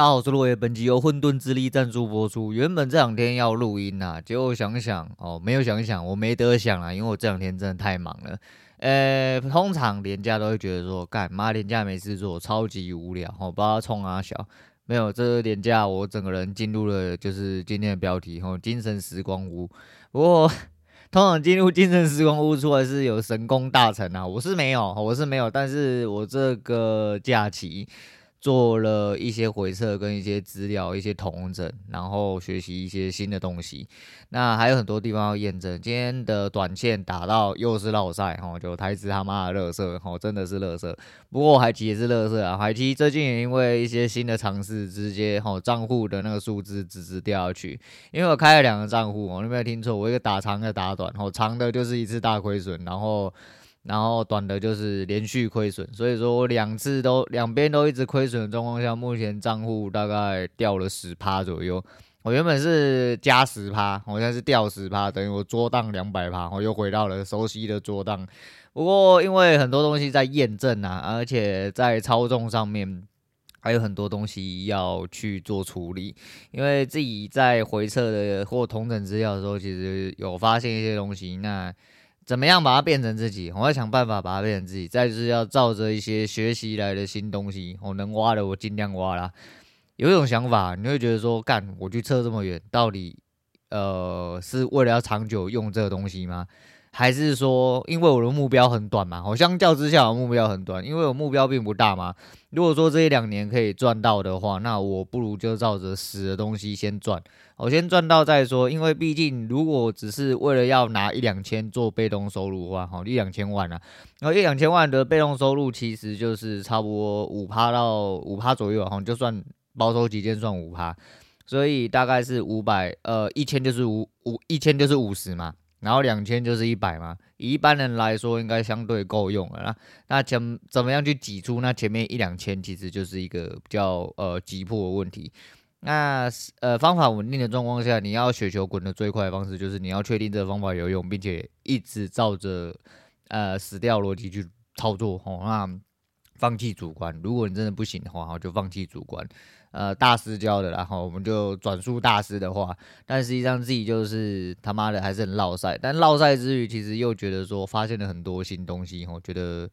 大家好，我是落叶，本集由混沌之力赞助播出。原本这两天要录音呐、结果想想哦，没有想想，我没得想啊，因为我这两天真的太忙了。呃，通常连假都会觉得说，干妈连假没事做，超级无聊，我、哦、不知道冲阿小。没有这个连假，我整个人进入了就是今天的标题，吼、哦，精神时光屋。不过通常进入精神时光屋出来是有神功大成啊，我是没有，我是没有，但是我这个假期。做了一些回测跟一些资料，一些同整，然后学习一些新的东西。那还有很多地方要验证。今天的短线打到又是落赛，吼，就台资他妈的乐色，吼，真的是乐色。不过海奇也是乐色啊，海奇最近也因为一些新的尝试，直接吼账户的那个数字直直掉下去。因为我开了两个账户，我有没有听错？我一个打长，一个打短，吼，长的就是一次大亏损，然后。然后短的就是连续亏损，所以说我两次都两边都一直亏损的状况下，目前账户大概掉了十趴左右。我原本是加十趴，我现在是掉十趴，等于我桌档两百趴，我又回到了熟悉的桌档。不过因为很多东西在验证啊，而且在操纵上面还有很多东西要去做处理，因为自己在回测的或同整资料的时候，其实有发现一些东西，那。怎么样把它变成自己？我要想办法把它变成自己。再就是要照着一些学习来的新东西，我能挖的我尽量挖啦。有一种想法，你会觉得说，干，我去测这么远，到底呃是为了要长久用这个东西吗？还是说，因为我的目标很短嘛？我相较之下，我目标很短，因为我目标并不大嘛。如果说这一两年可以赚到的话，那我不如就照着死的东西先赚。我先赚到再说，因为毕竟如果只是为了要拿一两千做被动收入的话，好，一两千万啊，然后一两千万的被动收入其实就是差不多五趴到五趴左右，哈，就算保守几件算五趴，所以大概是五百，呃，一千就是五五一千就是五十嘛。然后两千就是一百嘛，以一般人来说应该相对够用了啦。那怎怎么样去挤出那前面一两千，其实就是一个比较呃急迫的问题。那呃方法稳定的状况下，你要雪球滚得最快的方式，就是你要确定这个方法有用，并且一直照着呃死掉逻辑去操作吼。那放弃主观，如果你真的不行的话，就放弃主观。呃，大师教的，然后我们就转述大师的话，但实际上自己就是他妈的还是很落赛，但落赛之余，其实又觉得说发现了很多新东西，我觉得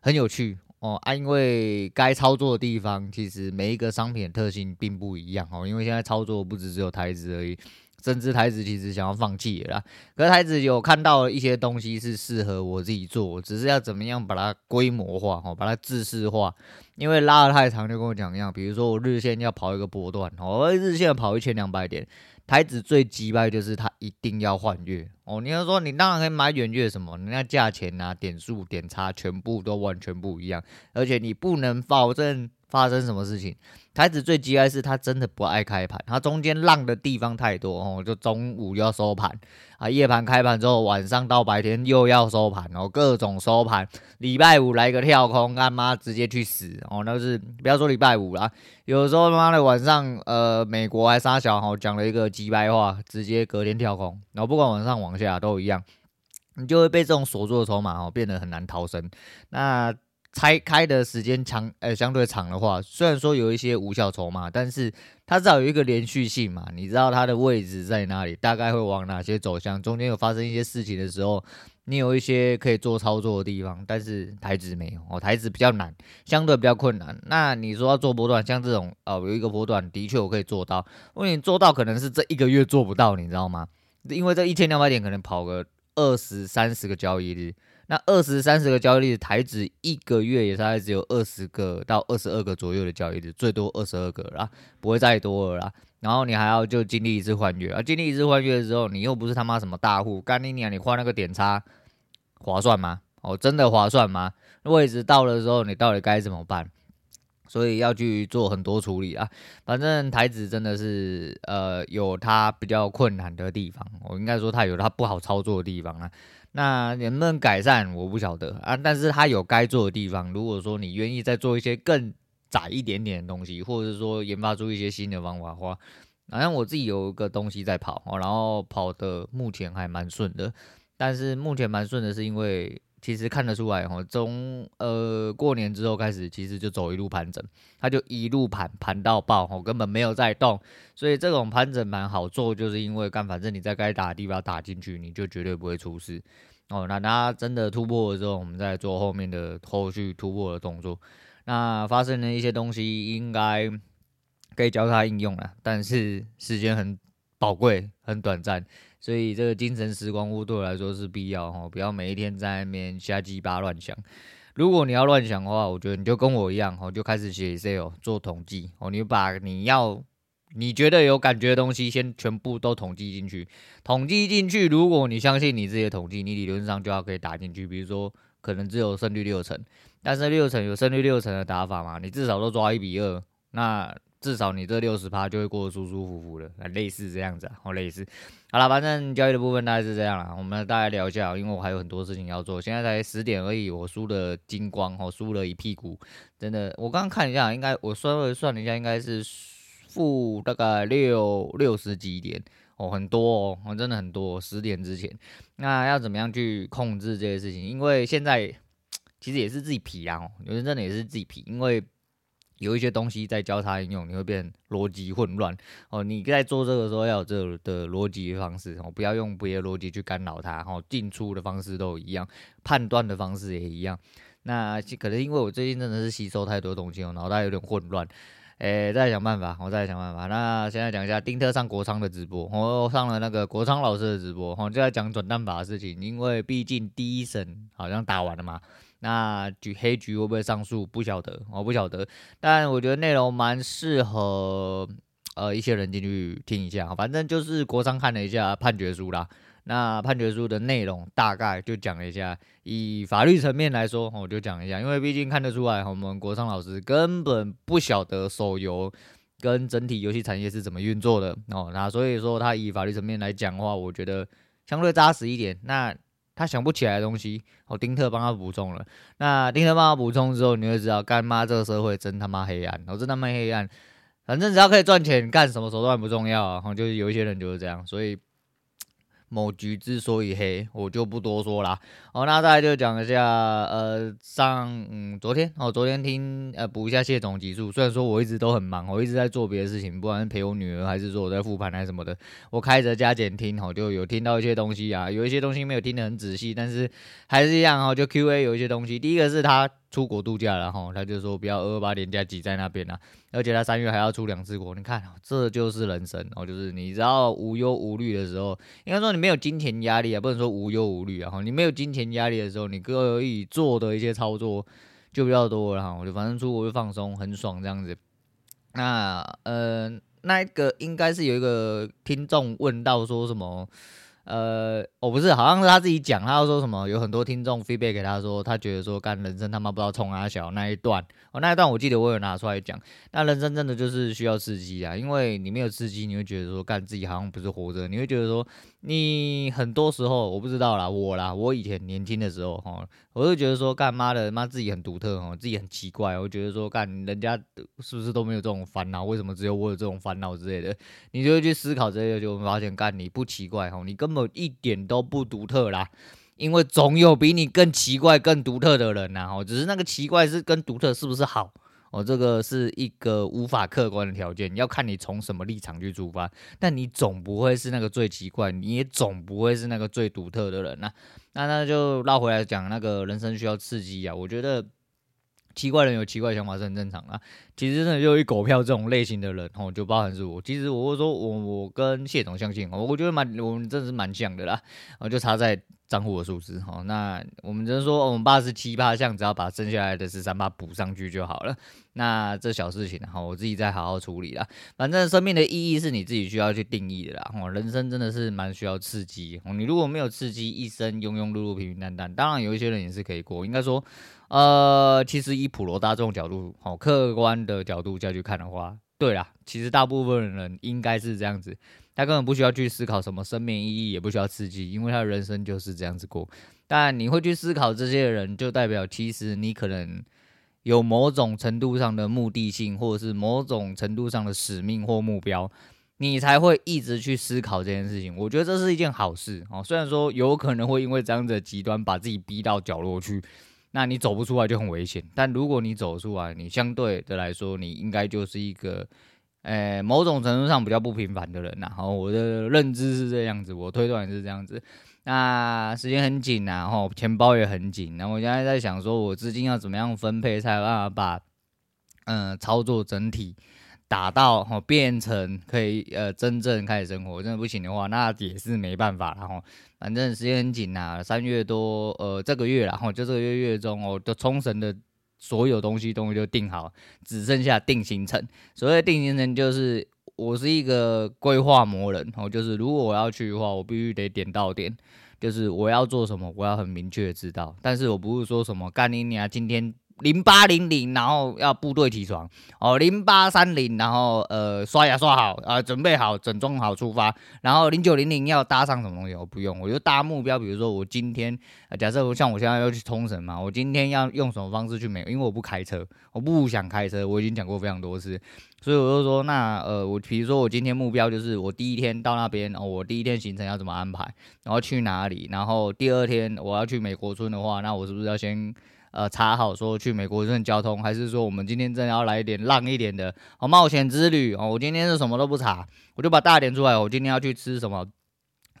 很有趣哦啊，因为该操作的地方，其实每一个商品的特性并不一样哦，因为现在操作不只只有台资而已。甚至台子其实想要放弃了啦，可是台子有看到一些东西是适合我自己做，只是要怎么样把它规模化哦，把它制式化。因为拉得太长，就跟我讲一样，比如说我日线要跑一个波段，我日线要跑一千两百点，台子最机掰就是它一定要换月哦。你要说你当然可以买远月什么，人家价钱啊、点数、点差全部都完全不一样，而且你不能保证。发生什么事情？台子最急的是他真的不爱开盘，他中间浪的地方太多哦，就中午要收盘啊，夜盘开盘之后，晚上到白天又要收盘哦，各种收盘。礼拜五来个跳空，干妈直接去死哦，那就是不要说礼拜五啦，有时候他妈的晚上，呃，美国还杀小哈讲了一个鸡掰话，直接隔天跳空，然后不管往上往下都一样，你就会被这种锁住的筹码哦变得很难逃生。那。拆开的时间长，呃、相对长的话，虽然说有一些无效筹码，但是它至少有一个连续性嘛，你知道它的位置在哪里，大概会往哪些走向，中间有发生一些事情的时候，你有一些可以做操作的地方，但是台子没有哦，台子比较难，相对比较困难。那你说要做波段，像这种哦，有一个波段的确我可以做到，因为你做到可能是这一个月做不到，你知道吗？因为这一千两百点可能跑个二十三十个交易日。那二十三十个交易日，台指一个月也大概只有二十个到二十二个左右的交易日，最多二十二个啦，不会再多了啦。然后你还要就经历一次换月啊，经历一次换月的时候，你又不是他妈什么大户，干你娘，你换那个点差划算吗？哦，真的划算吗？位置到了之后，你到底该怎么办？所以要去做很多处理啊。反正台子真的是呃有它比较困难的地方，我应该说它有它不好操作的地方啊。那能不能改善，我不晓得啊。但是它有该做的地方。如果说你愿意再做一些更窄一点点的东西，或者是说研发出一些新的方法的话，好像我自己有一个东西在跑，然后跑的目前还蛮顺的。但是目前蛮顺的是因为其实看得出来哦，从呃过年之后开始，其实就走一路盘整，它就一路盘盘到爆哦，根本没有在动。所以这种盘整蛮好做，就是因为干，反正你在该打的地方打进去，你就绝对不会出事哦。那它真的突破的时候，我们再做后面的后续突破的动作。那发生的一些东西应该可以交叉应用了，但是时间很宝贵，很短暂。所以这个精神时光屋对我来说是必要哦，不要每一天在那边瞎鸡巴乱想。如果你要乱想的话，我觉得你就跟我一样，就开始写 Excel 做统计哦。你把你要你觉得有感觉的东西先全部都统计进去，统计进去。如果你相信你自己的统计，你理论上就要可以打进去。比如说，可能只有胜率六成，但是六成有胜率六成的打法嘛，你至少都抓一比二，那。至少你这六十趴就会过得舒舒服服的，类似这样子啊，好类似。好了，反正交易的部分大概是这样了。我们大概聊一下，因为我还有很多事情要做。现在才十点而已，我输了精光，我输了一屁股，真的。我刚刚看一下，应该我稍微算了一下，应该是负大概六六十几点哦，很多哦，我真的很多。十点之前，那要怎么样去控制这些事情？因为现在其实也是自己皮啊，有人真的也是自己皮，因为。有一些东西在交叉应用，你会变逻辑混乱哦。你在做这个时候要有这的逻辑方式哦，不要用别的逻辑去干扰它哦。进出的方式都一样，判断的方式也一样。那可能因为我最近真的是吸收太多东西哦，脑袋有点混乱。诶，再想办法，我再想办法。那现在讲一下丁特上国昌的直播，我上了那个国昌老师的直播，就在讲转蛋法的事情。因为毕竟第一审好像打完了嘛。那局黑局会不会上诉？不晓得，我不晓得。但我觉得内容蛮适合呃一些人进去听一下。反正就是国商看了一下判决书啦。那判决书的内容大概就讲了一下。以法律层面来说，我就讲一下，因为毕竟看得出来，我们国商老师根本不晓得手游跟整体游戏产业是怎么运作的哦。那所以说他以法律层面来讲的话，我觉得相对扎实一点。那他想不起来的东西，哦，丁特帮他补充了。那丁特帮他补充之后，你会知道，干妈这个社会真他妈黑暗，哦，真他妈黑暗。反正只要可以赚钱，干什么手段不重要啊。就是有一些人就是这样，所以。某局之所以黑，我就不多说啦。好，那再来就讲一下，呃，上嗯昨天哦，昨天听呃补一下谢总集数。虽然说我一直都很忙，我一直在做别的事情，不管是陪我女儿，还是说我在复盘还是什么的，我开着加减听，哦，就有听到一些东西啊，有一些东西没有听得很仔细，但是还是一样哦，就 Q&A 有一些东西。第一个是他。出国度假了哈，他就说不要二二八连假挤在那边啊，而且他三月还要出两次国，你看这就是人生哦，就是你只要无忧无虑的时候，应该说你没有金钱压力啊，不能说无忧无虑啊哈，你没有金钱压力的时候，你可以做的一些操作就比较多了哈，我就反正出国就放松，很爽这样子。那呃，那个应该是有一个听众问到说什么？呃，我、哦、不是，好像是他自己讲，他要说什么？有很多听众 feedback 给他说，他觉得说干人生他妈不知道冲哪小那一段，哦，那一段我记得我有拿出来讲。那人生真的就是需要刺激啊，因为你没有刺激，你会觉得说干自己好像不是活着，你会觉得说你很多时候我不知道啦，我啦，我以前年轻的时候哈，我就觉得说干妈的妈自己很独特哦，自己很奇怪，我觉得说干人家是不是都没有这种烦恼？为什么只有我有这种烦恼之类的？你就会去思考这些，就会发现干你不奇怪哦，你根本本。一点都不独特啦，因为总有比你更奇怪、更独特的人呐。哦，只是那个奇怪是跟独特是不是好？哦，这个是一个无法客观的条件，要看你从什么立场去出发。但你总不会是那个最奇怪，你也总不会是那个最独特的人呐。那那就绕回来讲，那个人生需要刺激啊。我觉得。奇怪人有奇怪想法是很正常啊。其实真的就一狗票这种类型的人哦，就包含是我。其实我会说我我跟谢总相信，我我觉得蛮我们真的是蛮像的啦。哦，就差在账户的数字哦。那我们只能说我们八十七八像，只要把剩下来的十三八补上去就好了。那这小事情哈，我自己再好好处理啦。反正生命的意义是你自己需要去定义的啦。哦，人生真的是蛮需要刺激哦。你如果没有刺激，一生庸庸碌碌、平平淡淡，当然有一些人也是可以过。应该说。呃，其实以普罗大众角度，好客观的角度下去看的话，对啦，其实大部分人应该是这样子，他根本不需要去思考什么生命意义，也不需要刺激，因为他的人生就是这样子过。但你会去思考这些人，就代表其实你可能有某种程度上的目的性，或者是某种程度上的使命或目标。你才会一直去思考这件事情。我觉得这是一件好事哦。虽然说有可能会因为这样子的极端把自己逼到角落去，那你走不出来就很危险。但如果你走出来，你相对的来说，你应该就是一个，呃，某种程度上比较不平凡的人呐。然后我的认知是这样子，我推断是这样子。那时间很紧，然后钱包也很紧。然后我现在在想说，我资金要怎么样分配，才有办法把，嗯，操作整体打到哦，变成可以呃真正开始生活。真的不行的话，那也是没办法。然后反正时间很紧呐，三月多呃这个月，然后就这个月月中哦，就冲绳的所有东西东西就定好，只剩下定行程。所谓定行程就是。我是一个规划魔人，哦，就是如果我要去的话，我必须得点到点，就是我要做什么，我要很明确知道。但是我不是说什么干你娘今天。零八零零，然后要部队起床哦。零八三零，然后呃刷牙刷好啊、准备好整装好出发。然后零九零零要搭上什么东西？我不用，我就搭目标。比如说我今天，假设像我现在要去冲绳嘛，我今天要用什么方式去美？因为我不开车，我不想开车。我已经讲过非常多次，所以我就说，那呃我比如说我今天目标就是我第一天到那边哦，我第一天行程要怎么安排，然后去哪里？然后第二天我要去美国村的话，那我是不是要先？呃，查好说去美国认交通，还是说我们今天真的要来一点浪一点的哦，冒险之旅哦。我今天是什么都不查，我就把大点出来。我今天要去吃什么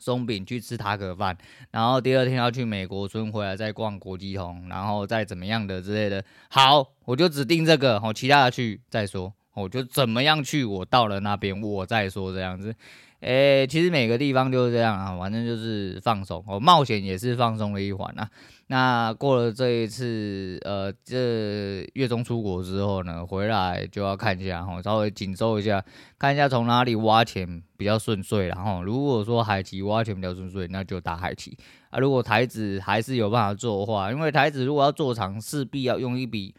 松饼，去吃塔可饭，然后第二天要去美国村，回来再逛国际通，然后再怎么样的之类的。好，我就只定这个我，其他的去再说。我就怎么样去，我到了那边我再说这样子。诶，其实每个地方就是这样啊，反正就是放松哦，冒险也是放松的一环啊。那过了这一次，呃，这月中出国之后呢，回来就要看一下哈，稍微紧收一下，看一下从哪里挖钱比较顺遂。然后如果说海期挖钱比较顺遂，那就打海期啊。如果台子还是有办法做的话，因为台子如果要做长，势必要用一笔。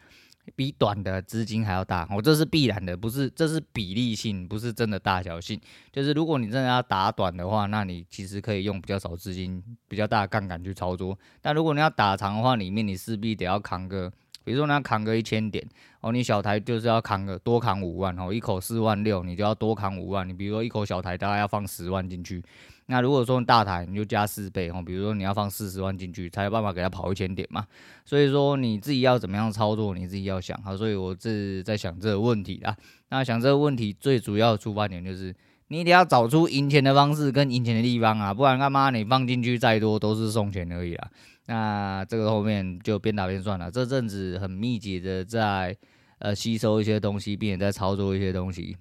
比短的资金还要大，我、哦、这是必然的，不是，这是比例性，不是真的大小性。就是如果你真的要打短的话，那你其实可以用比较少资金、比较大的杠杆去操作。但如果你要打长的话，里面你势必得要扛个，比如说你要扛个一千点哦，你小台就是要扛个多扛五万哦，一口四万六，你就要多扛五万。你比如说一口小台大概要放十万进去。那如果说大台，你就加四倍哦，比如说你要放四十万进去，才有办法给他跑一千点嘛。所以说你自己要怎么样操作，你自己要想好。所以我是在想这个问题啦。那想这个问题最主要出发点就是，你得要找出赢钱的方式跟赢钱的地方啊，不然干嘛你放进去再多都是送钱而已啊。那这个后面就边打边算了。这阵子很密集的在呃吸收一些东西，并且在操作一些东西。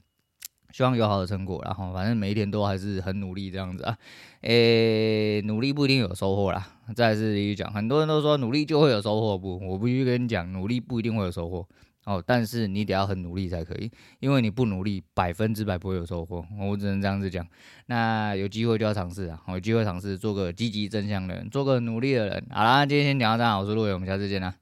希望有好的成果，然后反正每一天都还是很努力这样子啊，诶、努力不一定有收获啦。再次继续讲，很多人都说努力就会有收获，不，我必须跟你讲，努力不一定会有收获哦，但是你得要很努力才可以，因为你不努力，百分之百不会有收获，我只能这样子讲。那有机会就要尝试啊，有机会尝试做个积极正向的人，做个努力的人。好啦，今天先讲到这，我是陆伟，我们下次见啦。